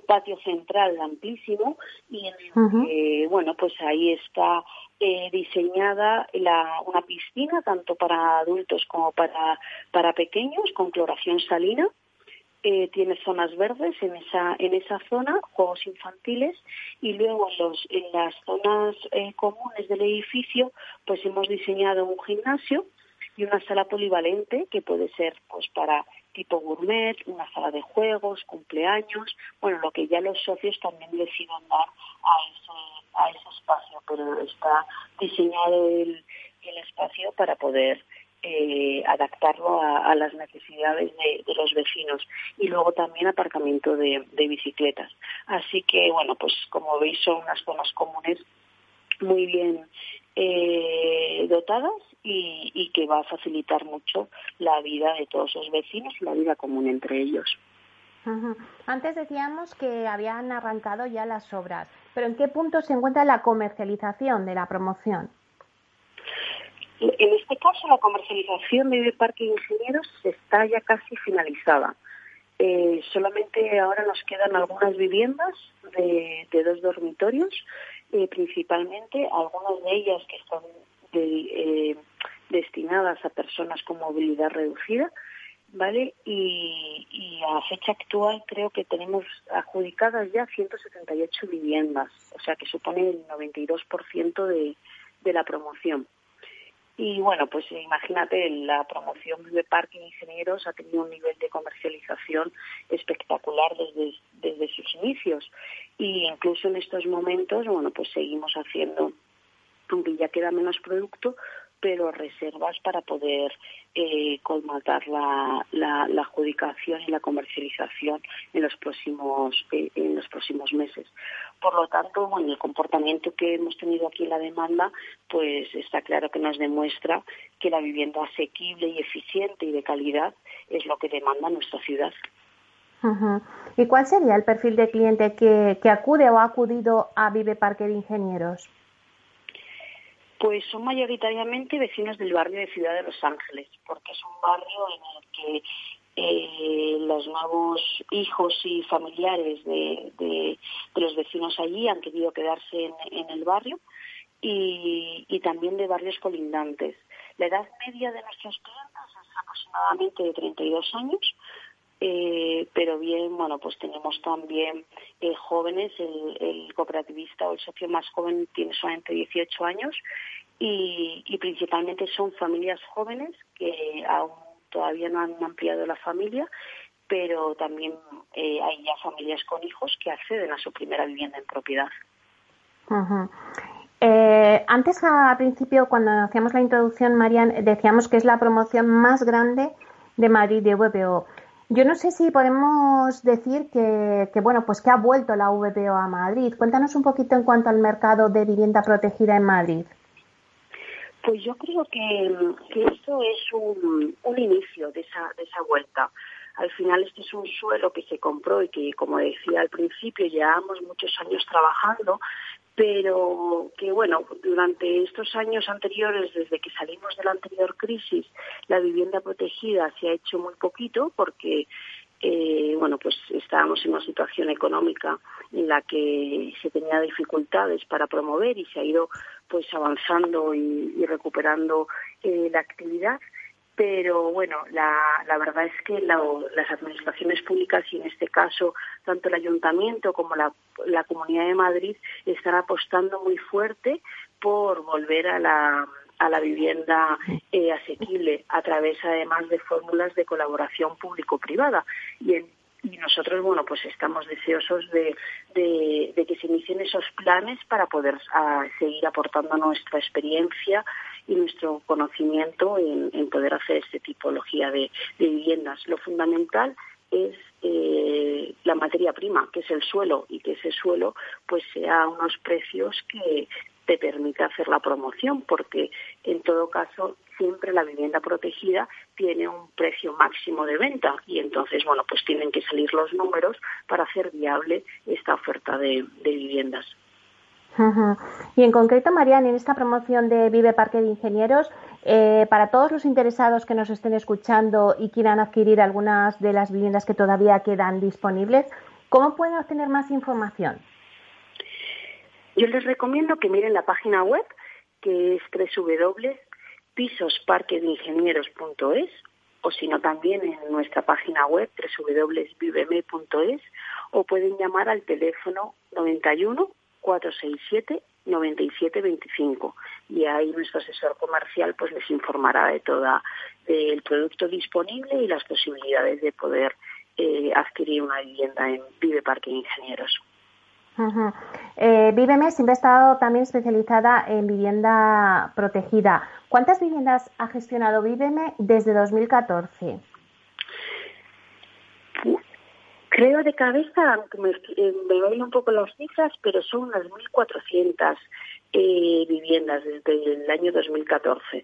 patio central amplísimo y en bueno, pues ahí está eh, diseñada la, una piscina tanto para adultos como para, para pequeños con cloración salina. Eh, tiene zonas verdes en esa, en esa zona, juegos infantiles, y luego en, los, en las zonas eh, comunes del edificio, pues hemos diseñado un gimnasio y una sala polivalente que puede ser pues para tipo gourmet, una sala de juegos, cumpleaños, bueno, lo que ya los socios también decidan dar a ese, a ese espacio, pero está diseñado el, el espacio para poder eh, adaptarlo a, las necesidades de, los vecinos y luego también aparcamiento de, de, bicicletas. Así que, bueno, pues como veis son unas zonas comunes muy bien eh, dotadas y, que va a facilitar mucho la vida de todos los vecinos y la vida común entre ellos. Antes decíamos que habían arrancado ya las obras, pero ¿en qué punto se encuentra la comercialización de la promoción? En este caso, la comercialización de Parque Ingenieros está ya casi finalizada. Eh, solamente ahora nos quedan algunas viviendas de, de dos dormitorios eh, principalmente, algunas de ellas que están eh, destinadas a personas con movilidad reducida, ¿vale? Y, y, a fecha actual creo que tenemos adjudicadas ya 178 viviendas, o sea que supone el 92% de, de la promoción. Y bueno, pues imagínate, la promoción de Parque Ingenieros ha tenido un nivel de comercialización espectacular desde, desde sus inicios. Y incluso en estos momentos, bueno, pues seguimos haciendo, aunque ya queda menos producto, pero reservas para poder eh, colmatar la, la, adjudicación y la comercialización en los próximos eh, en los próximos meses. Por lo tanto, bueno, el comportamiento que hemos tenido aquí en la demanda, pues está claro que nos demuestra que la vivienda asequible y eficiente y de calidad es lo que demanda nuestra ciudad. ¿Y cuál sería el perfil de cliente que, que acude o ha acudido a Vive Parque de Ingenieros? Pues son mayoritariamente vecinos del barrio de Ciudad de Los Ángeles, porque es un barrio en el que eh, los nuevos hijos y familiares de, los vecinos allí han querido quedarse en, el barrio y, y, también de barrios colindantes. La edad media de nuestros clientes es aproximadamente de 32 años, eh, pero bien, bueno, pues tenemos también eh, jóvenes, el, el, cooperativista o el socio más joven tiene solamente 18 años y, y principalmente son familias jóvenes que aún todavía no han ampliado la familia, pero también eh, hay ya familias con hijos que acceden a su primera vivienda en propiedad. eh, antes, al principio, cuando hacíamos la introducción, Marian, decíamos que es la promoción más grande de Madrid de VPO. Yo no sé si podemos decir que, que, bueno, pues que ha vuelto la VPO a Madrid. Cuéntanos un poquito en cuanto al mercado de vivienda protegida en Madrid. Pues yo creo que, que esto es un, un inicio de esa, de esa vuelta. Al final este es un suelo que se compró y que, como decía al principio, llevamos muchos años trabajando, pero que bueno, durante estos años anteriores, desde que salimos de la anterior crisis, la vivienda protegida se ha hecho muy poquito porque eh, bueno, pues estábamos en una situación económica en la que se tenía dificultades para promover y se ha ido pues avanzando y, y recuperando eh, la actividad pero bueno, la, la verdad es que la, las administraciones públicas y en este caso tanto el ayuntamiento como la, Comunidad de Madrid están apostando muy fuerte por volver a la a la vivienda eh, asequible a través además de fórmulas de colaboración público-privada. Y en y nosotros, bueno, pues estamos deseosos de, de, que se inicien esos planes para poder a, seguir aportando nuestra experiencia y nuestro conocimiento en, poder hacer esta tipología de, viviendas. Lo fundamental es eh, la materia prima, que es el suelo, y que ese suelo pues sea unos precios que, te permite hacer la promoción, porque en todo caso siempre la vivienda protegida tiene un precio máximo de venta y entonces, bueno, pues tienen que salir los números para hacer viable esta oferta de viviendas. Y en concreto, Mariana, en esta promoción de Vive Parque de Ingenieros, eh, para todos los interesados que nos estén escuchando y quieran adquirir algunas de las viviendas que todavía quedan disponibles, ¿cómo pueden obtener más información? Yo les recomiendo que miren la página web, que es www.pisosparquedeingenieros.es o si no también en nuestra página web www.viveme.es o pueden llamar al teléfono 91 467 9725 y ahí nuestro asesor comercial pues les informará de toda del producto disponible y las posibilidades de poder eh, adquirir una vivienda en Vive Parque Ingenieros. Uh eh, Víveme siempre ha estado también especializada en vivienda protegida. ¿Cuántas viviendas ha gestionado Víveme desde 2014? Creo de cabeza, aunque me, eh, me un poco las cifras, pero son unas 1.400 eh, viviendas desde el año 2014.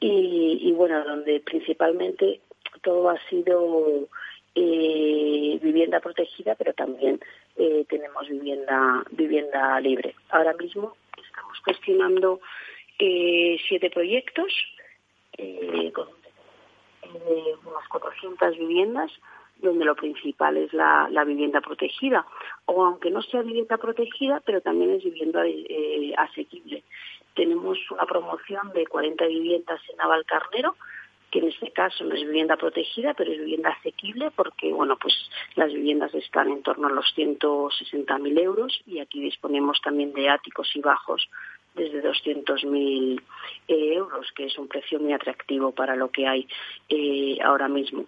Y, y bueno, donde principalmente todo ha sido eh, vivienda protegida, pero también eh, tenemos vivienda vivienda libre. Ahora mismo estamos gestionando siete proyectos con unas 400 viviendas donde lo principal es la, vivienda protegida, o aunque no sea vivienda protegida, pero también es vivienda eh, asequible. Tenemos una promoción de 40 viviendas en Navalcarnero, que en este caso no es vivienda protegida, pero es vivienda asequible porque, bueno, pues las viviendas están en torno a los 160.000 euros y aquí disponemos también de áticos y bajos desde 200.000 eh, euros, que es un precio muy atractivo para lo que hay eh, ahora mismo.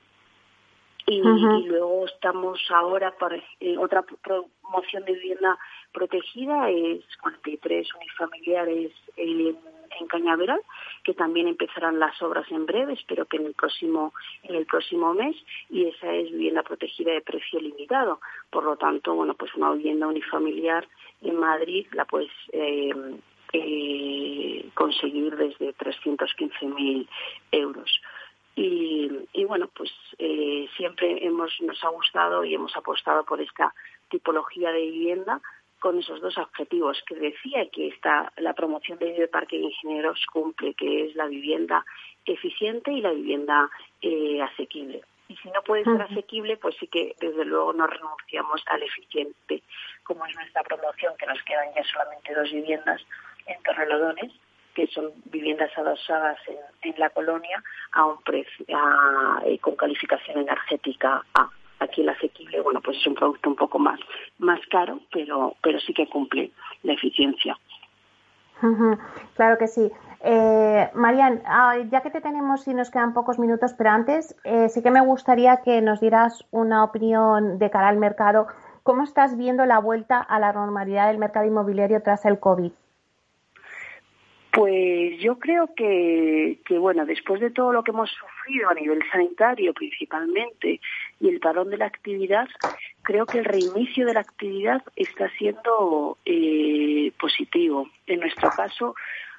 Y, luego estamos ahora para eh, otra promoción de vivienda protegida, es 43 unifamiliares en, en Cañaveral, que también empezarán las obras en breve, espero que en el próximo en el próximo mes y esa es vivienda protegida de precio limitado. Por lo tanto, bueno, pues una vivienda unifamiliar en Madrid la puedes eh, eh, conseguir desde 315.000 euros. Y, bueno, pues eh, siempre hemos, nos ha gustado y hemos apostado por esta tipología de vivienda con esos dos objetivos que decía que está la promoción de Parque de Ingenieros cumple, que es la vivienda eficiente y la vivienda eh, asequible. Y si no puede ser asequible, pues sí que desde luego no renunciamos al eficiente, como es nuestra promoción, que nos quedan ya solamente dos viviendas en Torrelodones, que son viviendas adosadas en, la colonia a un precio eh, con calificación energética A. Aquí el asequible, bueno, pues es un producto un poco más, más caro, pero, pero sí que cumple la eficiencia. Claro que sí. Eh, Marian, ya que te tenemos y nos quedan pocos minutos, pero antes eh, sí que me gustaría que nos dieras una opinión de cara al mercado. ¿Cómo estás viendo la vuelta a la normalidad del mercado inmobiliario tras el COVID? Pues yo creo que, que, bueno, después de todo lo que hemos sufrido a nivel sanitario principalmente y el parón de la actividad, creo que el reinicio de la actividad está siendo eh, positivo. En nuestro caso,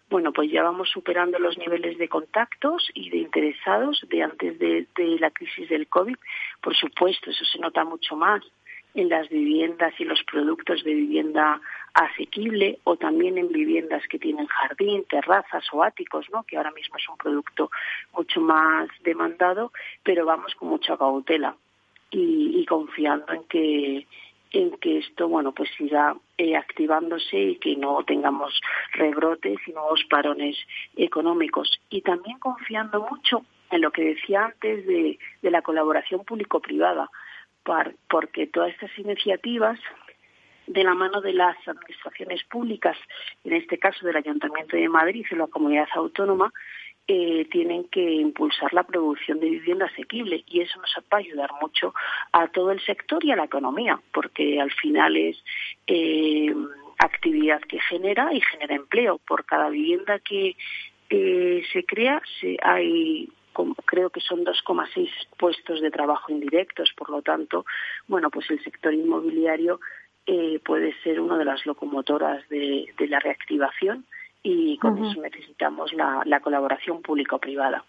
bueno, pues ya vamos superando los niveles de contactos y de interesados de antes de, de la crisis del COVID. Por supuesto, eso se nota mucho más en las viviendas y los productos de vivienda asequible o también en viviendas que tienen jardín, terrazas o áticos, ¿no? que ahora mismo es un producto mucho más demandado, pero vamos con mucha cautela y, confiando en que en que esto bueno pues siga eh, activándose y que no tengamos rebrotes y nuevos parones económicos y también confiando mucho en lo que decía antes de, de la colaboración público-privada porque todas estas iniciativas de la mano de las administraciones públicas, en este caso del Ayuntamiento de Madrid y la comunidad autónoma, eh, tienen que impulsar la producción de vivienda asequible y eso nos va a ayudar mucho a todo el sector y a la economía, porque al final es eh, actividad que genera y genera empleo. Por cada vivienda que eh, se crea se, hay creo que son 2,6 puestos de trabajo indirectos, por lo tanto, bueno, pues el sector inmobiliario eh, puede ser una de las locomotoras de, la reactivación y con eso necesitamos la, colaboración público-privada.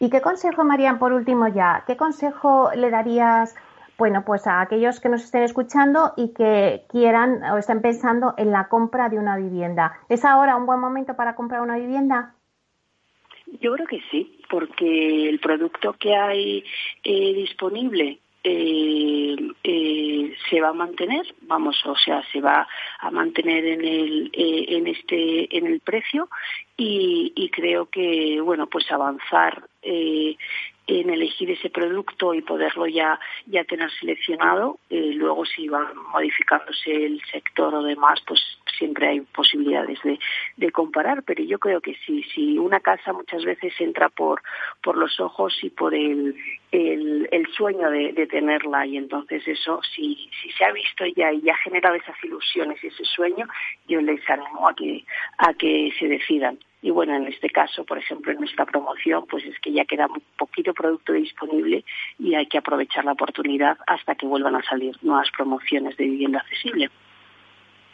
¿Y qué consejo, Marían, por último ya, qué consejo le darías, bueno, pues a aquellos que nos estén escuchando y que quieran o estén pensando en la compra de una vivienda? ¿Es ahora un buen momento para comprar una vivienda? Yo creo que sí, porque el producto que hay eh, disponible eh, eh, se va a mantener, vamos, o sea, se va a mantener en el en este en el precio y, y creo que bueno, pues avanzar en elegir ese producto y poderlo ya ya tener seleccionado. Eh, luego, si va modificándose el sector o demás, pues siempre hay posibilidades de, de comparar. Pero yo creo que sí, si una casa muchas veces entra por por los ojos y por el el, el sueño de, de, tenerla y entonces eso si, si se ha visto ya y ya ha generado esas ilusiones y ese sueño yo les animo a que a que se decidan y bueno, en este caso, por ejemplo, en nuestra promoción, pues es que ya queda poquito producto disponible y hay que aprovechar la oportunidad hasta que vuelvan a salir nuevas promociones de vivienda accesible.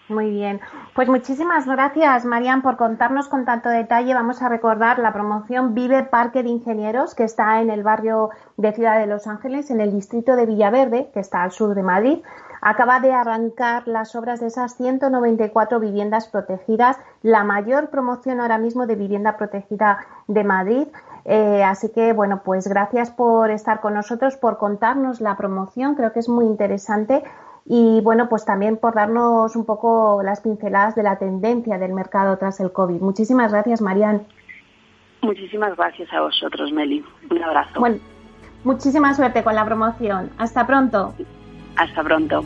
Muy bien. Pues muchísimas gracias, Marian, por contarnos con tanto detalle. Vamos a recordar la promoción Vive Parque de Ingenieros, que está en el barrio de Ciudad de Los Ángeles, en el distrito de Villaverde, que está al sur de Madrid. Acaba de arrancar las obras de esas 194 viviendas protegidas, la mayor promoción ahora mismo de vivienda protegida de Madrid. Eh, así que, bueno, pues gracias por estar con nosotros, por contarnos la promoción, creo que es muy interesante y, bueno, pues también por darnos un poco las pinceladas de la tendencia del mercado tras el COVID. Muchísimas gracias, Marian. Muchísimas gracias a vosotros, Meli. Un abrazo. Bueno, muchísima suerte con la promoción. Hasta pronto. Hasta pronto.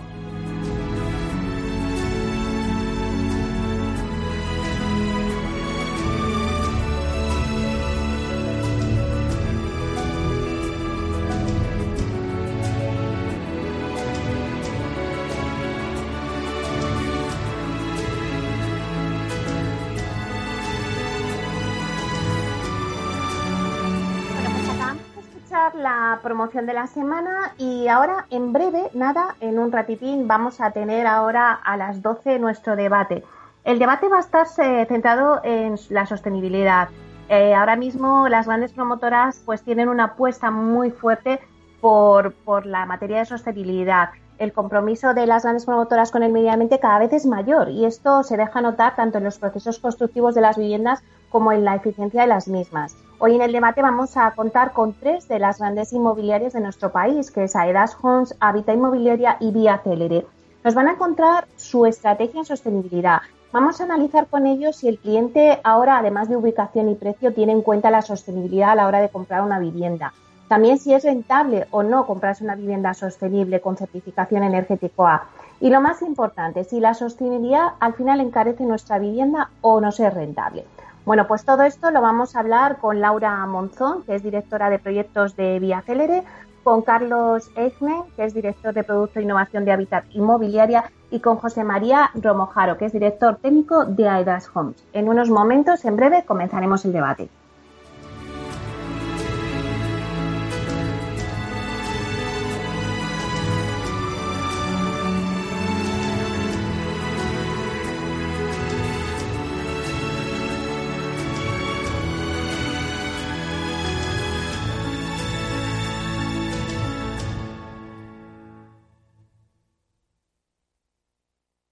Promoción de la semana y ahora en breve, nada, en un ratitín vamos a tener ahora a las 12 nuestro debate. El debate va a estar eh, centrado en la sostenibilidad. Eh, ahora mismo las grandes promotoras pues tienen una apuesta muy fuerte por, por la materia de sostenibilidad. El compromiso de las grandes promotoras con el medio ambiente cada vez es mayor y esto se deja notar tanto en los procesos constructivos de las viviendas como en la eficiencia de las mismas. Hoy en el debate vamos a contar con tres de las grandes inmobiliarias de nuestro país, que es Aedas Homes, Habita Inmobiliaria y Vía Célere. Nos van a encontrar su estrategia en sostenibilidad. Vamos a analizar con ellos si el cliente ahora, además de ubicación y precio, tiene en cuenta la sostenibilidad a la hora de comprar una vivienda. También si es rentable o no comprarse una vivienda sostenible con certificación energético A. Y lo más importante, si la sostenibilidad al final encarece nuestra vivienda o no es rentable. Bueno, pues todo esto lo vamos a hablar con Laura Monzón, que es directora de proyectos de Vía Célere, con Carlos Eichmann, que es director de Producto e Innovación de Hábitat Inmobiliaria, y con José María Romojaro, que es director técnico de Aedas Homes. En unos momentos, en breve, comenzaremos el debate.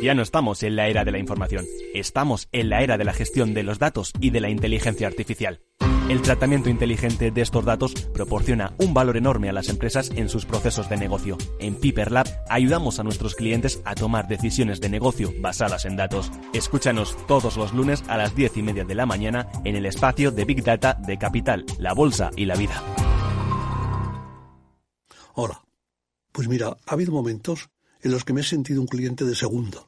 Ya no estamos en la era de la información, estamos en la era de la gestión de los datos y de la inteligencia artificial. El tratamiento inteligente de estos datos proporciona un valor enorme a las empresas en sus procesos de negocio. En Piper Lab ayudamos a nuestros clientes a tomar decisiones de negocio basadas en datos. Escúchanos todos los lunes a las 10 y media de la mañana en el espacio de Big Data de Capital, la Bolsa y la Vida. Hola. Pues mira, ha habido momentos en los que me he sentido un cliente de segunda.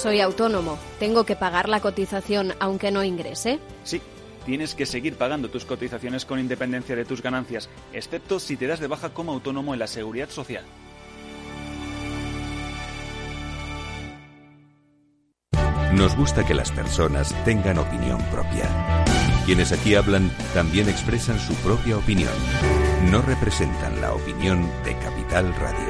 Soy autónomo. ¿Tengo que pagar la cotización aunque no ingrese? Sí, tienes que seguir pagando tus cotizaciones con independencia de tus ganancias, excepto si te das de baja como autónomo en la seguridad social. Nos gusta que las personas tengan opinión propia. Quienes aquí hablan también expresan su propia opinión. No representan la opinión de Capital Radio.